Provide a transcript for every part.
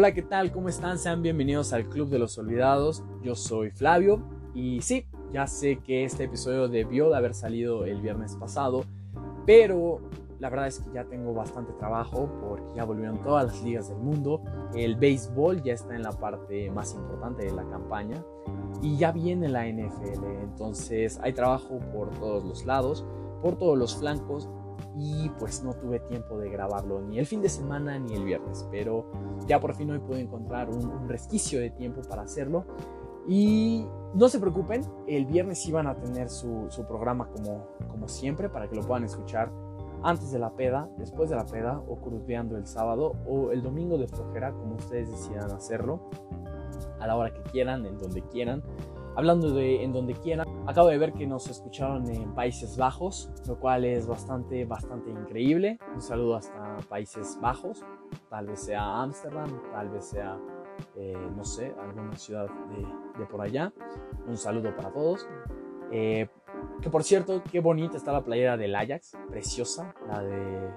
Hola, ¿qué tal? ¿Cómo están? Sean bienvenidos al Club de los Olvidados. Yo soy Flavio y sí, ya sé que este episodio debió de haber salido el viernes pasado, pero la verdad es que ya tengo bastante trabajo porque ya volvieron todas las ligas del mundo. El béisbol ya está en la parte más importante de la campaña y ya viene la NFL. Entonces hay trabajo por todos los lados, por todos los flancos y pues no tuve tiempo de grabarlo ni el fin de semana ni el viernes, pero ya por fin hoy pude encontrar un, resquicio de tiempo para hacerlo. Y no se preocupen, el viernes iban a tener su, su programa como, como siempre para que lo puedan escuchar antes de la peda, después de la peda o cruceando el sábado o el domingo de flojera, como ustedes decidan hacerlo, a la hora que quieran, en donde quieran. Hablando de en donde quieran, acabo de ver que nos escucharon en Países Bajos, lo cual es bastante, bastante increíble. Un saludo hasta Países Bajos, tal vez sea Ámsterdam, tal vez sea, eh, no sé, alguna ciudad de, por allá. Un saludo para todos. Eh, que por cierto, qué bonita está la playera del Ajax, preciosa, la de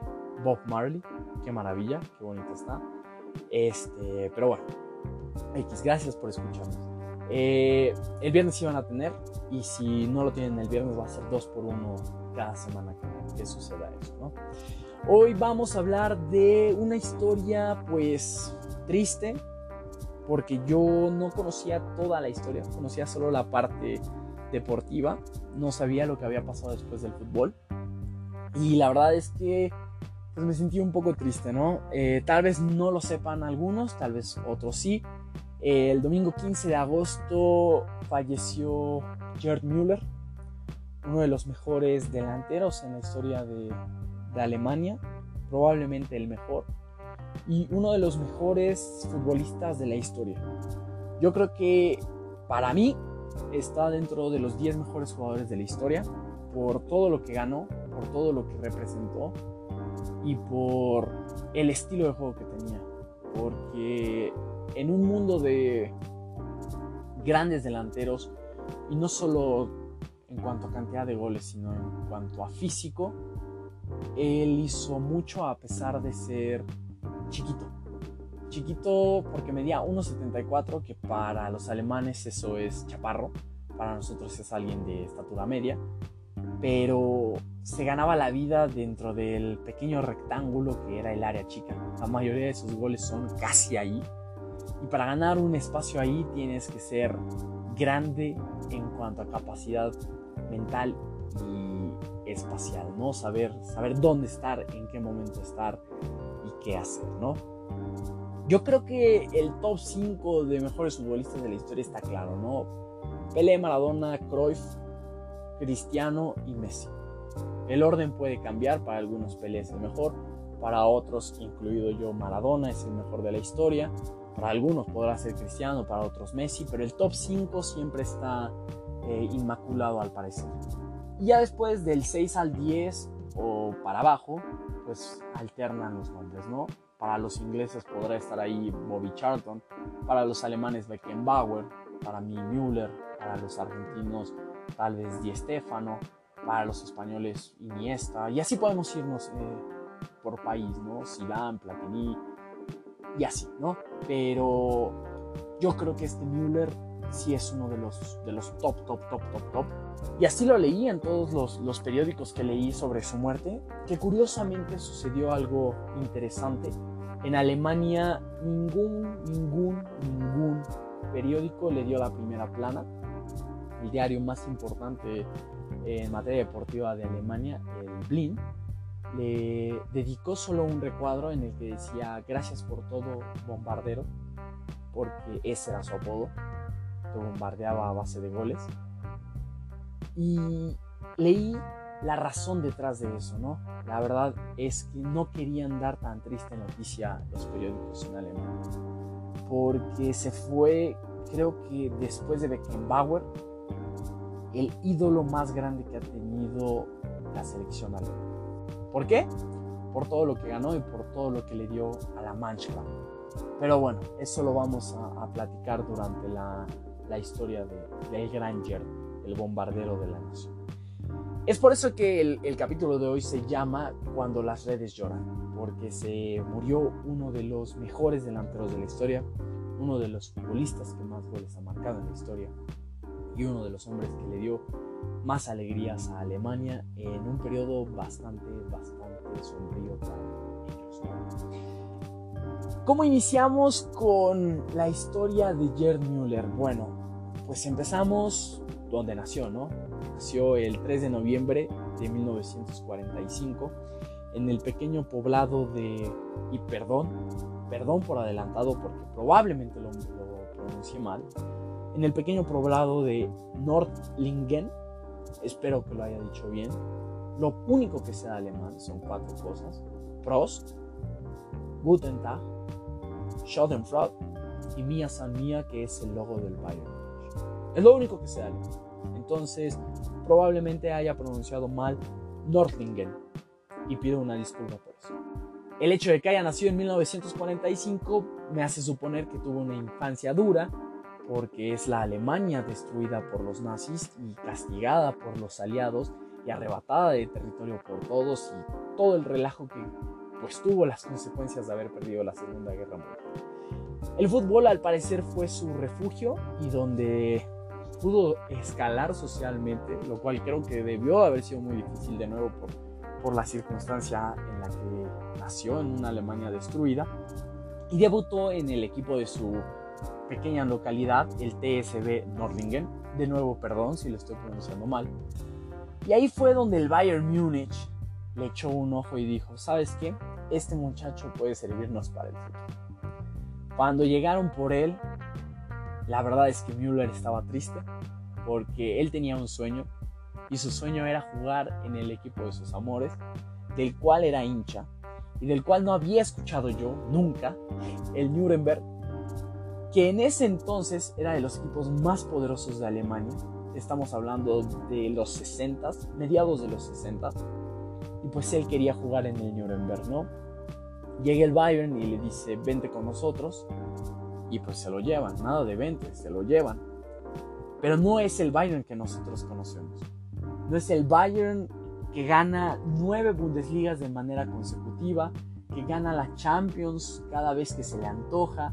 Bob Marley, qué maravilla, qué bonita está. Este, pero bueno, X, gracias por escucharnos. Eh, el viernes iban a tener, y si no lo tienen el viernes, va a ser dos por uno cada semana que, suceda eso, ¿no? Hoy vamos a hablar de una historia, pues, triste, porque yo no conocía toda la historia, conocía solo la parte deportiva, no sabía lo que había pasado después del fútbol. Y la verdad es que pues me sentí un poco triste, ¿no? Eh, tal vez no lo sepan algunos, tal vez otros sí. El domingo 15 de agosto falleció Gerd Müller, uno de los mejores delanteros en la historia de, de Alemania, probablemente el mejor, y uno de los mejores futbolistas de la historia. Yo creo que para mí está dentro de los 10 mejores jugadores de la historia por todo lo que ganó, por todo lo que representó y por el estilo de juego que tenía. Porque en un mundo de grandes delanteros, y no solo en cuanto a cantidad de goles, sino en cuanto a físico, él hizo mucho a pesar de ser chiquito. Chiquito porque medía 1,74, que para los alemanes eso es chaparro, para nosotros es alguien de estatura media, pero se ganaba la vida dentro del pequeño rectángulo que era el área chica. La mayoría de sus goles son casi ahí. Y para ganar un espacio ahí tienes que ser grande en cuanto a capacidad mental y espacial, ¿no? Saber, saber dónde estar, en qué momento estar y qué hacer, ¿no? Yo creo que el top 5 de mejores futbolistas de la historia está claro, ¿no? Pelé, Maradona, Cruyff, Cristiano y Messi. El orden puede cambiar, para algunos Pelé es el mejor, para otros, incluido yo, Maradona es el mejor de la historia, para algunos podrá ser Cristiano, para otros Messi, pero el top 5 siempre está eh, inmaculado al parecer. Y ya después del 6 al 10 o para abajo, pues alternan los nombres, ¿no? Para los ingleses podrá estar ahí Bobby Charlton, para los alemanes Beckenbauer, para mí Müller, para los argentinos tal vez Di Stefano, para los españoles Iniesta, y así podemos irnos eh, por país, ¿no? Zidane, Platini, y así, ¿no? Pero yo creo que este Müller sí es uno de los, de los top, top, top, top, top. Y así lo leí en todos los, los periódicos que leí sobre su muerte, que curiosamente sucedió algo interesante en Alemania ningún, ningún, ningún periódico le dio la primera plana. El diario más importante en materia deportiva de Alemania, el Blind, le dedicó solo un recuadro en el que decía gracias por todo bombardero, porque ese era su apodo, que bombardeaba a base de goles. Y leí la razón detrás de eso, ¿no? La verdad es que no querían dar tan triste noticia los periódicos en Alemania, porque se fue, creo que después de Beckenbauer, el ídolo más grande que ha tenido la selección alemana. ¿Por qué? Por todo lo que ganó y por todo lo que le dio a la Mannschaft. Pero bueno, eso lo vamos a, platicar durante la, historia de, del gran Gerd, el bombardero de la nación. Es por eso que el, capítulo de hoy se llama Cuando las redes lloran, porque se murió uno de los mejores delanteros de la historia, uno de los futbolistas que más goles ha marcado en la historia y uno de los hombres que le dio más alegrías a Alemania en un periodo bastante, bastante sombrío para ellos. ¿Cómo iniciamos con la historia de Gerd Müller? Bueno, pues empezamos donde nació, ¿no? Nació el 3 de noviembre de 1945 en el pequeño poblado de, y perdón, perdón por adelantado porque probablemente lo, lo pronuncié mal, en el pequeño poblado de Nordlingen, espero que lo haya dicho bien, lo único que sea alemán son cuatro cosas, Prost, Guten Tag, y Mia San Mia, que es el logo del Bayern. Es lo único que sea alemán. Entonces, probablemente haya pronunciado mal Nordlingen y pido una disculpa por eso. El hecho de que haya nacido en 1945 me hace suponer que tuvo una infancia dura, porque es la Alemania destruida por los nazis y castigada por los aliados y arrebatada de territorio por todos y todo el relajo que pues tuvo las consecuencias de haber perdido la Segunda Guerra Mundial. El fútbol al parecer fue su refugio y donde pudo escalar socialmente, lo cual creo que debió haber sido muy difícil de nuevo por, por la circunstancia en la que nació en una Alemania destruida y debutó en el equipo de su pequeña localidad, el TSB Nordlingen, de nuevo perdón si lo estoy pronunciando mal, y ahí fue donde el Bayern Múnich le echó un ojo y dijo, ¿sabes qué? Este muchacho puede servirnos para el futuro. Cuando llegaron por él, la verdad es que Müller estaba triste porque él tenía un sueño y su sueño era jugar en el equipo de sus amores, del cual era hincha y del cual no había escuchado yo nunca, el Nuremberg, que en ese entonces era de los equipos más poderosos de Alemania. Estamos hablando de los 60, mediados de los 60. Y pues él quería jugar en el Nuremberg, ¿no? Llega el Bayern y le dice, vente con nosotros. Y pues se lo llevan, nada de vente, se lo llevan. Pero no es el Bayern que nosotros conocemos. No es el Bayern que gana nueve Bundesligas de manera consecutiva, que gana la Champions cada vez que se le antoja,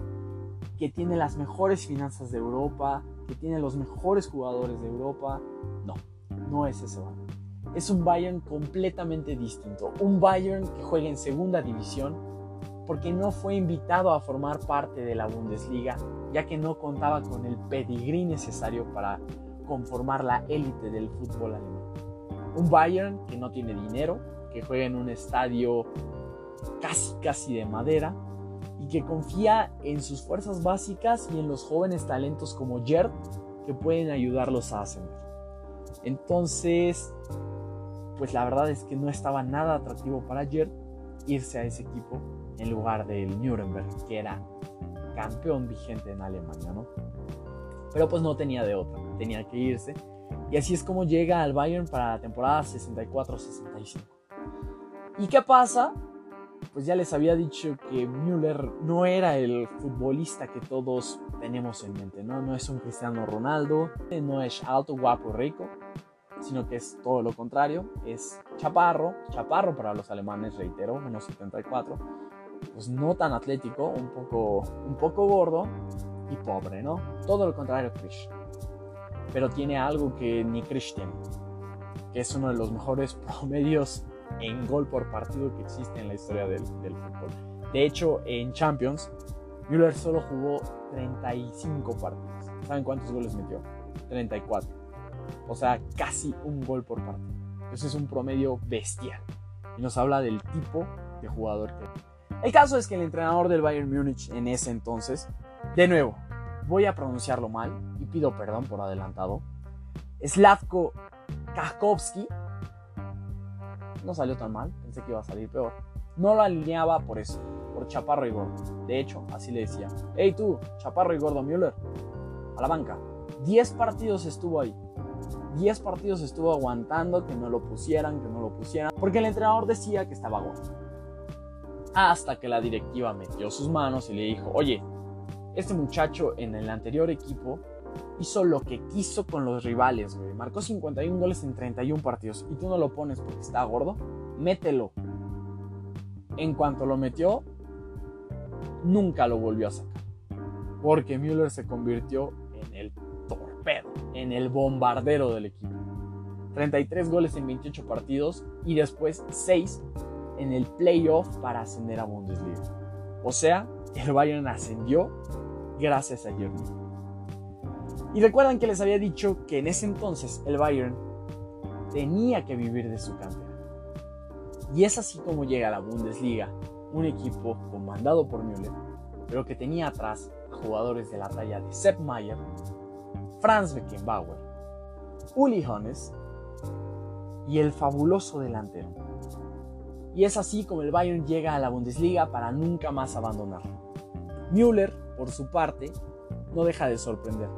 que tiene las mejores finanzas de Europa, que tiene los mejores jugadores de Europa. No, no es ese Bayern. Es un Bayern completamente distinto. Un Bayern que juega en segunda división porque no fue invitado a formar parte de la Bundesliga, ya que no contaba con el pedigrí necesario para conformar la élite del fútbol alemán. Un Bayern que no tiene dinero, que juega en un estadio casi casi de madera y que confía en sus fuerzas básicas y en los jóvenes talentos como Gerd que pueden ayudarlos a ascender. Entonces, pues la verdad es que no estaba nada atractivo para Gerd irse a ese equipo en lugar del Nuremberg, que era campeón vigente en Alemania, ¿no? Pero pues no tenía de otra, tenía que irse. Y así es como llega al Bayern para la temporada 64-65. ¿Y qué pasa? Pues ya les había dicho que Müller no era el futbolista que todos tenemos en mente, ¿no? No es un Cristiano Ronaldo, no es alto, guapo, rico, sino que es todo lo contrario, es chaparro, chaparro para los alemanes, reitero, menos 74, pues no tan atlético, un poco, un poco gordo y pobre, ¿no? Todo lo contrario Krish. Pero tiene algo que ni Krish tiene, que es uno de los mejores promedios en gol por partido que existe en la historia del, fútbol. De hecho, en Champions, Müller solo jugó 35 partidos. ¿Saben cuántos goles metió? 34. O sea, casi un gol por partido. Eso es un promedio bestial. Y nos habla del tipo de jugador que El caso es que el entrenador del Bayern Múnich en ese entonces, de nuevo, voy a pronunciarlo mal y pido perdón por adelantado, Slavko Kakowski, no salió tan mal, pensé que iba a salir peor, no lo alineaba por eso, por chaparro y gordo. De hecho, así le decía, hey tú, chaparro y gordo Müller, a la banca. 10 partidos estuvo ahí. 10 partidos estuvo aguantando que no lo pusieran, que no lo pusieran, porque el entrenador decía que estaba gordo. Hasta que la directiva metió sus manos y le dijo, oye, este muchacho en el anterior equipo hizo lo que quiso con los rivales, güey. Marcó 51 goles en 31 partidos y tú no lo pones porque está gordo, mételo. en cuanto lo metió, nunca lo volvió a sacar. Porque Müller se convirtió en el torpedo, en el bombardero del equipo. 33 goles en 28 partidos y después 6 en el playoff para ascender a Bundesliga. O sea, el Bayern ascendió gracias a Jürgen. Y recuerdan que les había dicho que en ese entonces el Bayern tenía que vivir de su cantera. Y es así como llega a la Bundesliga, un equipo comandado por Müller, pero que tenía atrás a jugadores de la talla de Sepp Maier, Franz Beckenbauer, Uli Hones y el fabuloso delantero. Y es así como el Bayern llega a la Bundesliga para nunca más abandonar. Müller, por su parte, no deja de sorprender.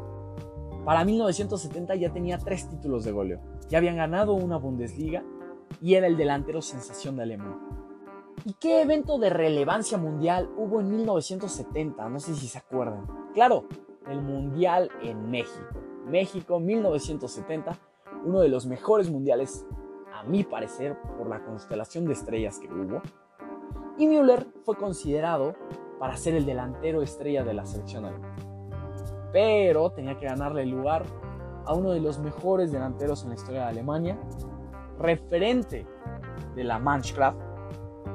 Para 1970 ya tenía tres títulos de goleo, ya habían ganado una Bundesliga y era el delantero sensación de Alemania. ¿Y qué evento de relevancia mundial hubo en 1970? No sé si se acuerdan. Claro, el Mundial en México. México 1970, uno de los mejores mundiales, a mi parecer, por la constelación de estrellas que hubo. Y Müller fue considerado para ser el delantero estrella de la selección alemana. Pero tenía que ganarle el lugar a uno de los mejores delanteros en la historia de Alemania, referente de la Mannschaft,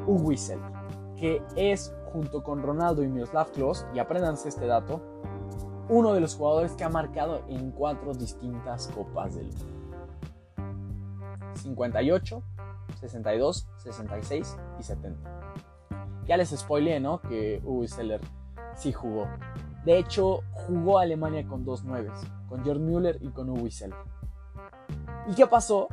Uwe que es junto con Ronaldo y Miroslav Klose, y apréndanse este dato, uno de los jugadores que ha marcado en cuatro distintas copas del mundo. 58, 62, 66 y 70. Ya les spoileé, ¿no? Que Uwe Seller sí jugó. De hecho, jugó Alemania con dos nueves, con Jörg Müller y con Uwe Seller. ¿Y qué pasó?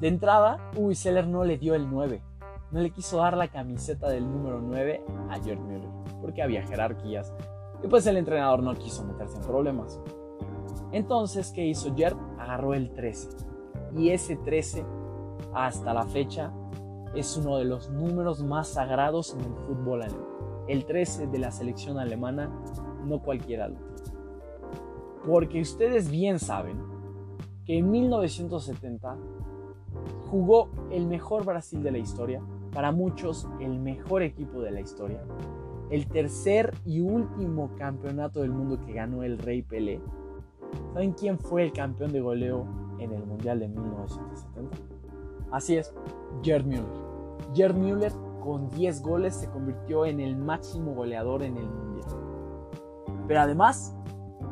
De entrada, Uwe Seller no le dio el 9. No le quiso dar la camiseta del número 9 a Jörg Müller, porque había jerarquías. Y pues el entrenador no quiso meterse en problemas. Entonces, ¿qué hizo Jörg? Agarró el 13. Y ese 13, hasta la fecha, es uno de los números más sagrados en el fútbol alemán. El 13 de la selección alemana, no cualquiera lo tiene. Porque ustedes bien saben que en 1970 jugó el mejor Brasil de la historia, para muchos el mejor equipo de la historia, el tercer y último campeonato del mundo que ganó el Rey Pelé. ¿Saben quién fue el campeón de goleo en el Mundial de 1970? Así es, Gerd Müller. Gerd Müller con 10 goles se convirtió en el máximo goleador en el Mundial. Pero además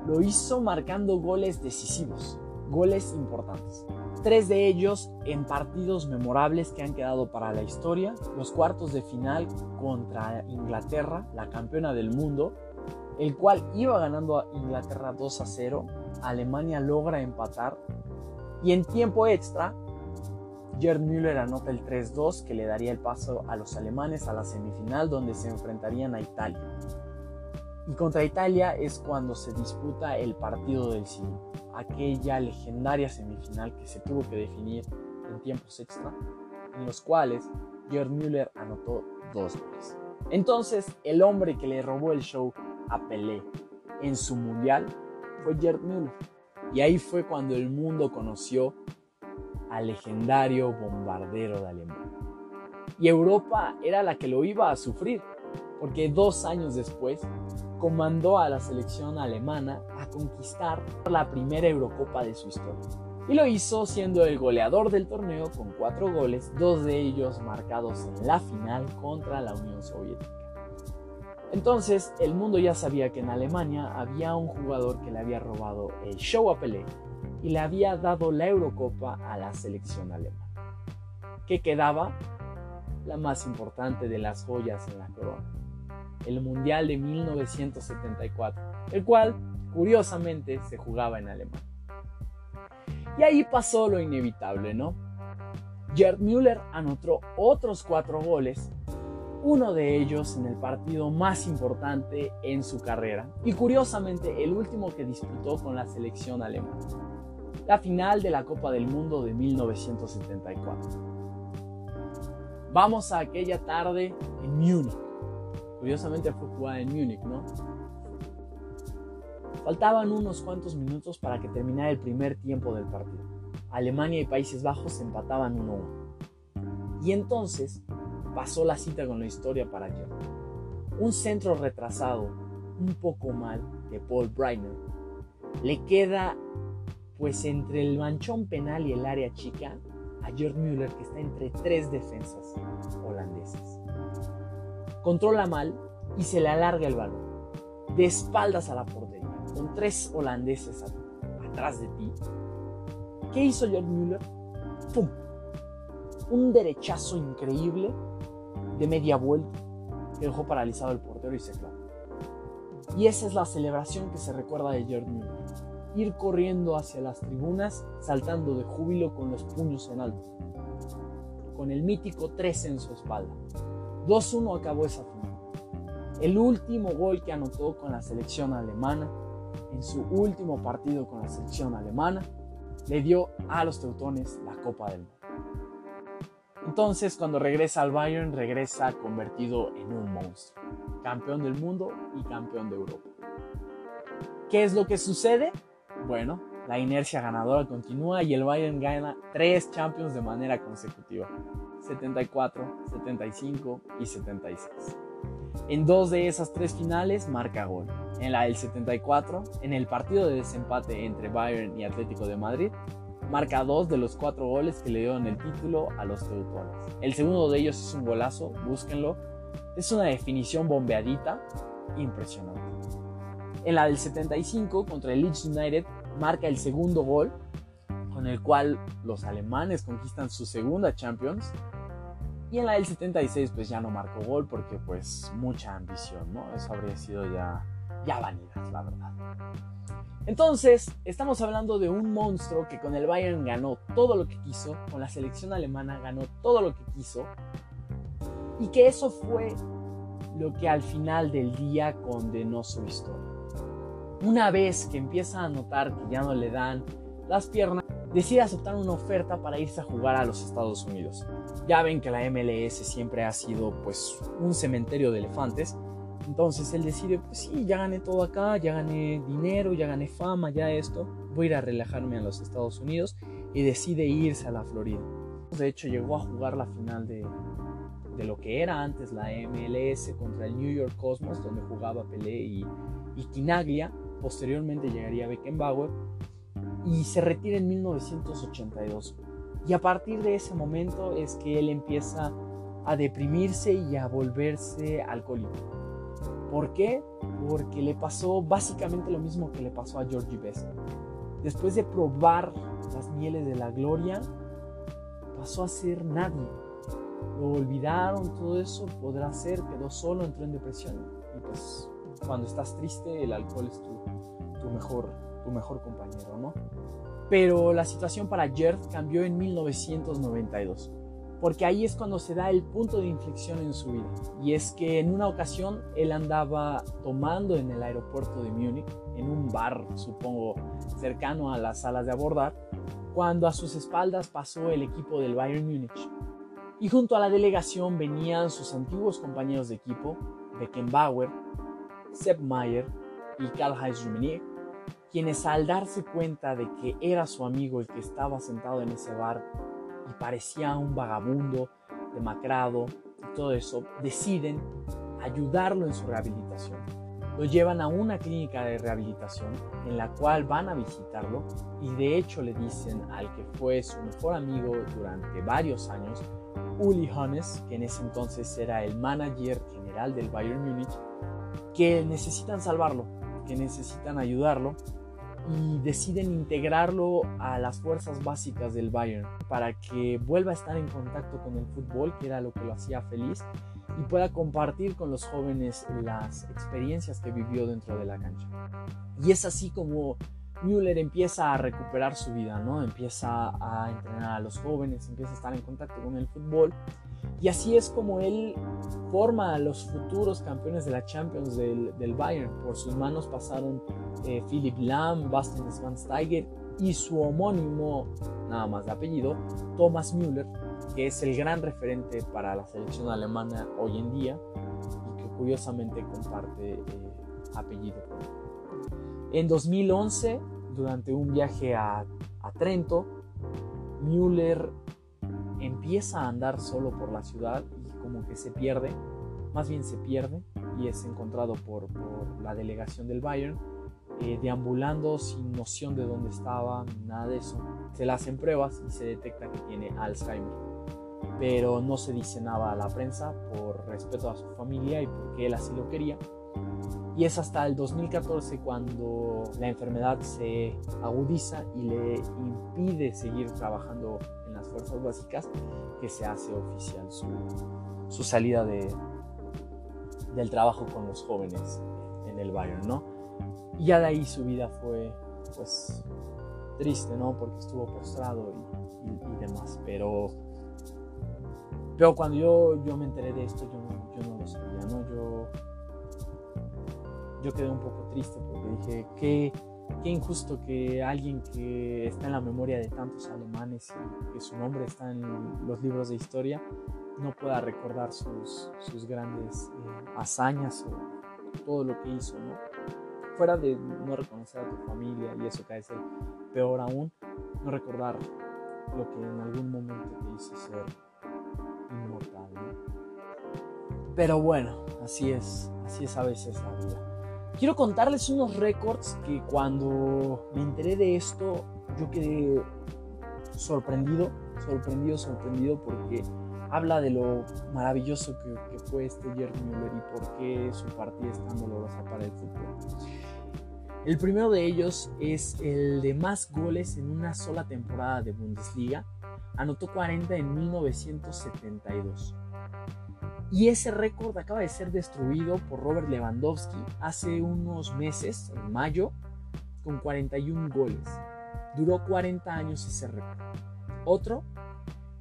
lo hizo marcando goles decisivos, goles importantes. Tres de ellos en partidos memorables que han quedado para la historia, los cuartos de final contra Inglaterra, la campeona del mundo, el cual iba ganando a Inglaterra 2 a 0, Alemania logra empatar. Y en tiempo extra, Gerd Müller anota el 3-2 que le daría el paso a los alemanes a la semifinal donde se enfrentarían a Italia. Y contra Italia es cuando se disputa el partido del siglo aquella legendaria semifinal que se tuvo que definir en tiempos extra, en los cuales Gerd Müller anotó dos goles. Entonces, el hombre que le robó el show a Pelé en su mundial fue Gerd Müller. Y ahí fue cuando el mundo conoció al legendario bombardero de Alemania. Y Europa era la que lo iba a sufrir, porque dos años después comandó a la selección alemana a conquistar la primera Eurocopa de su historia. Y lo hizo siendo el goleador del torneo con cuatro goles, dos de ellos marcados en la final contra la Unión Soviética. Entonces el mundo ya sabía que en Alemania había un jugador que le había robado el show a Pelé y le había dado la Eurocopa a la selección alemana. Que quedaba la más importante de las joyas en la corona el Mundial de 1974, el cual curiosamente se jugaba en Alemania. Y ahí pasó lo inevitable, ¿no? Gerd Müller anotó otros cuatro goles, uno de ellos en el partido más importante en su carrera, y curiosamente el último que disputó con la selección alemana, la final de la Copa del Mundo de 1974. Vamos a aquella tarde en Múnich Curiosamente fue jugada en Múnich, ¿no? Faltaban unos cuantos minutos para que terminara el primer tiempo del partido. Alemania y Países Bajos empataban 1-1. Y entonces, pasó la cita con la historia para Gerd. Un centro retrasado, un poco mal, de Paul Breitner, le queda pues entre el manchón penal y el área chica a Gerd Müller que está entre tres defensas holandesas. Controla mal y se le alarga el balón, de espaldas a la portería, con tres holandeses atrás de ti. ¿Qué hizo Gerd Müller? ¡Pum! Un derechazo increíble de media vuelta que dejó paralizado el portero y se clavó. Y esa es la celebración que se recuerda de Gerd Müller. Ir corriendo hacia las tribunas, saltando de júbilo con los puños en alto. Con el mítico 3 en su espalda. 2-1 acabó esa final. El último gol que anotó con la selección alemana, en su último partido con la selección alemana, le dio a los teutones la Copa del Mundo. Entonces, cuando regresa al Bayern, regresa convertido en un monstruo, campeón del mundo y campeón de Europa. ¿Qué es lo que sucede? Bueno, la inercia ganadora continúa y el Bayern gana tres Champions de manera consecutiva, 74, 75 y 76. En dos de esas tres finales marca gol. En la del 74, en el partido de desempate entre Bayern y Atlético de Madrid, marca dos de los cuatro goles que le dieron el título a los teutones. El segundo de ellos es un golazo, búsquenlo. Es una definición bombeadita, impresionante. En la del 75 contra el Leeds United marca el segundo gol, con el cual los alemanes conquistan su segunda Champions. Y en la del 76 pues ya no marcó gol porque pues mucha ambición, ¿no? Eso habría sido ya, ya vanidad, la verdad. Entonces, estamos hablando de un monstruo que con el Bayern ganó todo lo que quiso, con la selección alemana ganó todo lo que quiso, y que eso fue lo que al final del día condenó su historia. Una vez que empieza a notar que ya no le dan las piernas, decide aceptar una oferta para irse a jugar a los Estados Unidos. Ya ven que la MLS siempre ha sido pues un cementerio de elefantes, entonces él decide, pues sí, ya gané todo acá, ya gané dinero, ya gané fama, ya esto, voy a ir a relajarme a los Estados Unidos y decide irse a la Florida. De hecho llegó a jugar la final de, de lo que era antes la MLS contra el New York Cosmos, donde jugaba Pelé y, y Quinaglia. Posteriormente llegaría Beckenbauer y se retira en 1982. Y a partir de ese momento es que él empieza a deprimirse y a volverse alcohólico. ¿Por qué? Porque le pasó básicamente lo mismo que le pasó a Georgie Best. Después de probar las mieles de la gloria, pasó a ser nadie. Lo olvidaron, todo eso podrá ser, quedó solo, entró en depresión. Y pues cuando estás triste, el alcohol es tu, mejor, tu mejor compañero, ¿no? Pero la situación para Gerd cambió en 1992 porque ahí es cuando se da el punto de inflexión en su vida. Y es que en una ocasión él andaba tomando en el aeropuerto de Múnich, en un bar, supongo, cercano a las salas de abordar, cuando a sus espaldas pasó el equipo del Bayern Múnich. Y junto a la delegación venían sus antiguos compañeros de equipo, Beckenbauer, Sepp Mayer y Karl-Heinz Rummenigge, quienes al darse cuenta de que era su amigo el que estaba sentado en ese bar y parecía un vagabundo, demacrado y todo eso, deciden ayudarlo en su rehabilitación. Lo llevan a una clínica de rehabilitación en la cual van a visitarlo y de hecho le dicen al que fue su mejor amigo durante varios años, Uli Hannes, que en ese entonces era el manager general del Bayern Múnich, que necesitan salvarlo, que necesitan ayudarlo y deciden integrarlo a las fuerzas básicas del Bayern para que vuelva a estar en contacto con el fútbol, que era lo que lo hacía feliz, y pueda compartir con los jóvenes las experiencias que vivió dentro de la cancha. Y es así como Müller empieza a recuperar su vida, ¿no? Empieza a entrenar a los jóvenes, empieza a estar en contacto con el fútbol. Y así es como él forma a los futuros campeones de la Champions del, Bayern. Por sus manos pasaron eh, Philip Lahm, Bastian Schweinsteiger y su homónimo, nada más de apellido, Thomas Müller, que es el gran referente para la selección alemana hoy en día y que curiosamente comparte eh, apellido. En 2011, durante un viaje a, a Trento, Müller empieza a andar solo por la ciudad y como que se pierde, más bien se pierde y es encontrado por, la delegación del Bayern, eh, deambulando sin noción de dónde estaba, nada de eso. Se le hacen pruebas y se detecta que tiene Alzheimer, pero no se dice nada a la prensa por respeto a su familia y porque él así lo quería. Y es hasta el 2014 cuando la enfermedad se agudiza y le impide seguir trabajando fuerzas básicas que se hace oficial su, salida de, del trabajo con los jóvenes en el Bayern, ¿no? Y ya de ahí su vida fue, pues, triste, ¿no? Porque estuvo postrado y, demás. Pero, pero cuando yo, yo me enteré de esto, yo, yo no lo sabía, ¿no? Yo, yo quedé un poco triste porque dije, qué, qué injusto que alguien que está en la memoria de tantos alemanes y que su nombre está en los libros de historia, no pueda recordar sus, sus grandes eh, hazañas o todo lo que hizo, ¿no? Fuera de no reconocer a tu familia y eso que es el peor aún, no recordar lo que en algún momento te hizo ser inmortal, Pero bueno, así es, así es a veces la vida. Quiero contarles unos récords que cuando me enteré de esto yo quedé sorprendido, sorprendido, sorprendido porque habla de lo maravilloso que, fue este Gerd Müller y por qué su partida es tan dolorosa para el fútbol. El primero de ellos es el de más goles en una sola temporada de Bundesliga. Anotó 40 en 1972. Y ese récord acaba de ser destruido por Robert Lewandowski hace unos meses, en mayo, con 41 goles. Duró 40 años ese récord. Otro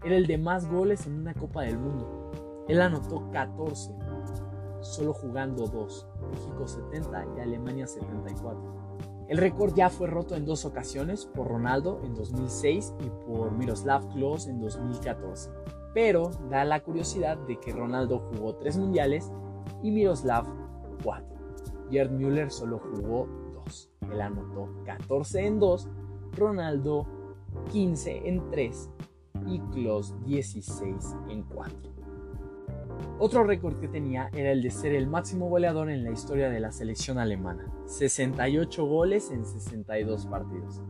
era el de más goles en una Copa del Mundo. Él anotó 14, solo jugando 2, México 70 y Alemania 74. El récord ya fue roto en dos ocasiones, por Ronaldo en 2006 y por Miroslav Klose en 2014. Pero da la curiosidad de que Ronaldo jugó 3 mundiales y Miroslav 4. Gerd Müller solo jugó 2. Él anotó 14 en 2, Ronaldo 15 en 3 y Klose 16 en 4. Otro récord que tenía era el de ser el máximo goleador en la historia de la selección alemana, 68 goles en 62 partidos.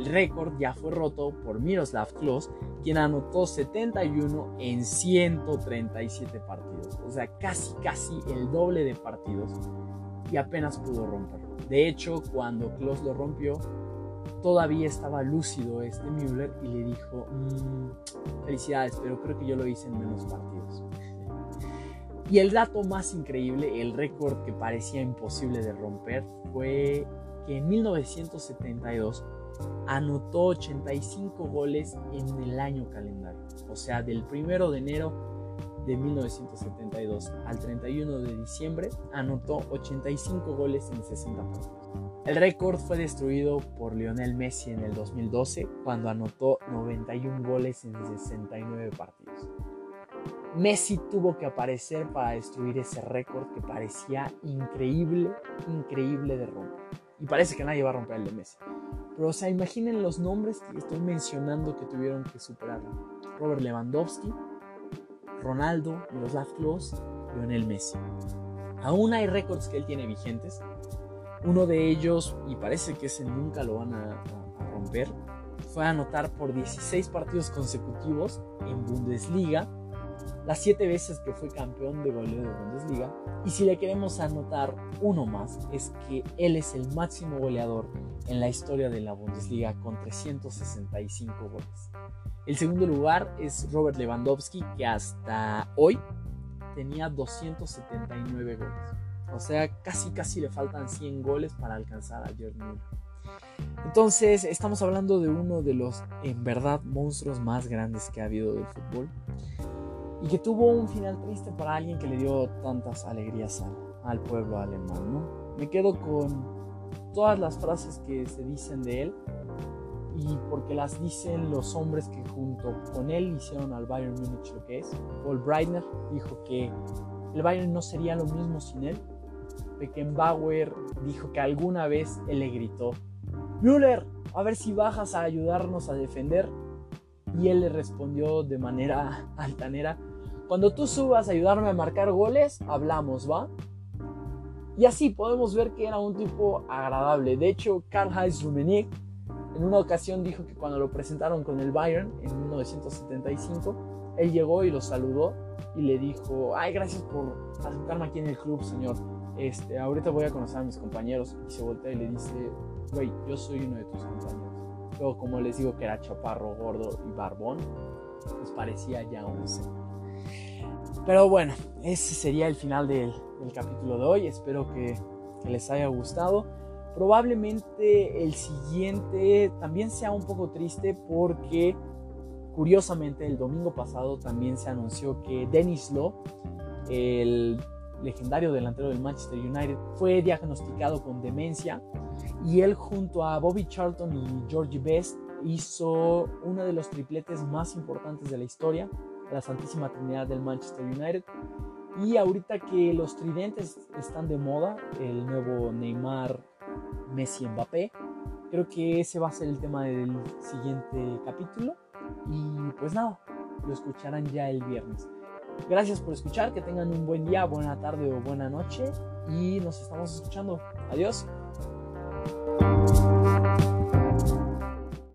El récord ya fue roto por Miroslav Klose, quien anotó 71 en 137 partidos, o sea, casi casi el doble de partidos y apenas pudo romperlo. De hecho, cuando Klose lo rompió, todavía estaba lúcido este Müller y le dijo, mm, felicidades, pero creo que yo lo hice en menos partidos. Y el dato más increíble, el récord que parecía imposible de romper, fue que en 1972 anotó 85 goles en el año calendario. O sea, del 1 de enero de 1972 al 31 de diciembre anotó 85 goles en 60 partidos. El récord fue destruido por Lionel Messi en el 2012 cuando anotó 91 goles en 69 partidos. Messi tuvo que aparecer para destruir ese récord que parecía increíble, increíble de romper. Y parece que nadie va a romper el de Messi. Pero, o sea, imaginen los nombres que estoy mencionando que tuvieron que superarlo. Robert Lewandowski, Ronaldo, Miroslav Klose, Lionel Messi. Aún hay récords que él tiene vigentes, uno de ellos, y parece que ese nunca lo van a, romper, fue anotar por 16 partidos consecutivos en Bundesliga, las 7 veces que fue campeón de goleo de Bundesliga. Y si le queremos anotar uno más, es que él es el máximo goleador en la historia de la Bundesliga con 365 goles. El segundo lugar es Robert Lewandowski, que hasta hoy tenía 279 goles. O sea, casi casi le faltan 100 goles para alcanzar a Gerd Entonces, estamos hablando de uno de los, en verdad, monstruos más grandes que ha habido del fútbol. Y que tuvo un final triste para alguien que le dio tantas alegrías al, al pueblo alemán, ¿no? Me quedo con todas las frases que se dicen de él y porque las dicen los hombres que junto con él hicieron al Bayern Múnich lo que es. Paul Breitner dijo que el Bayern no sería lo mismo sin él Beckenbauer dijo que alguna vez él le gritó, Müller, a ver si bajas a ayudarnos a defender. Y él le respondió de manera altanera, Cuando tú subas a ayudarme a marcar goles, hablamos, ¿va? Y así podemos ver que era un tipo agradable. De hecho, Karl-Heinz Rummenigge en una ocasión dijo que cuando lo presentaron con el Bayern en 1975, él llegó y lo saludó y le dijo, ay, gracias por aceptarme aquí en el club, señor. Este, ahorita voy a conocer a mis compañeros. Y se voltea y le dice, güey, yo soy uno de tus compañeros. Luego, como les digo que era chaparro, gordo y barbón, pues parecía ya un Pero bueno, ese sería el final del, capítulo de hoy. Espero que, les haya gustado. Probablemente el siguiente también sea un poco triste porque curiosamente el domingo pasado también se anunció que Dennis Law, el legendario delantero del Manchester United, fue diagnosticado con demencia y él junto a Bobby Charlton y Georgie Best hizo uno de los tripletes más importantes de la historia, la Santísima Trinidad del Manchester United. Y ahorita que los tridentes están de moda, el nuevo Neymar, Messi, Mbappé, creo que ese va a ser el tema del siguiente capítulo. Y pues nada, lo escucharán ya el viernes. Gracias por escuchar, que tengan un buen día, buena tarde o buena noche y nos estamos escuchando. Adiós.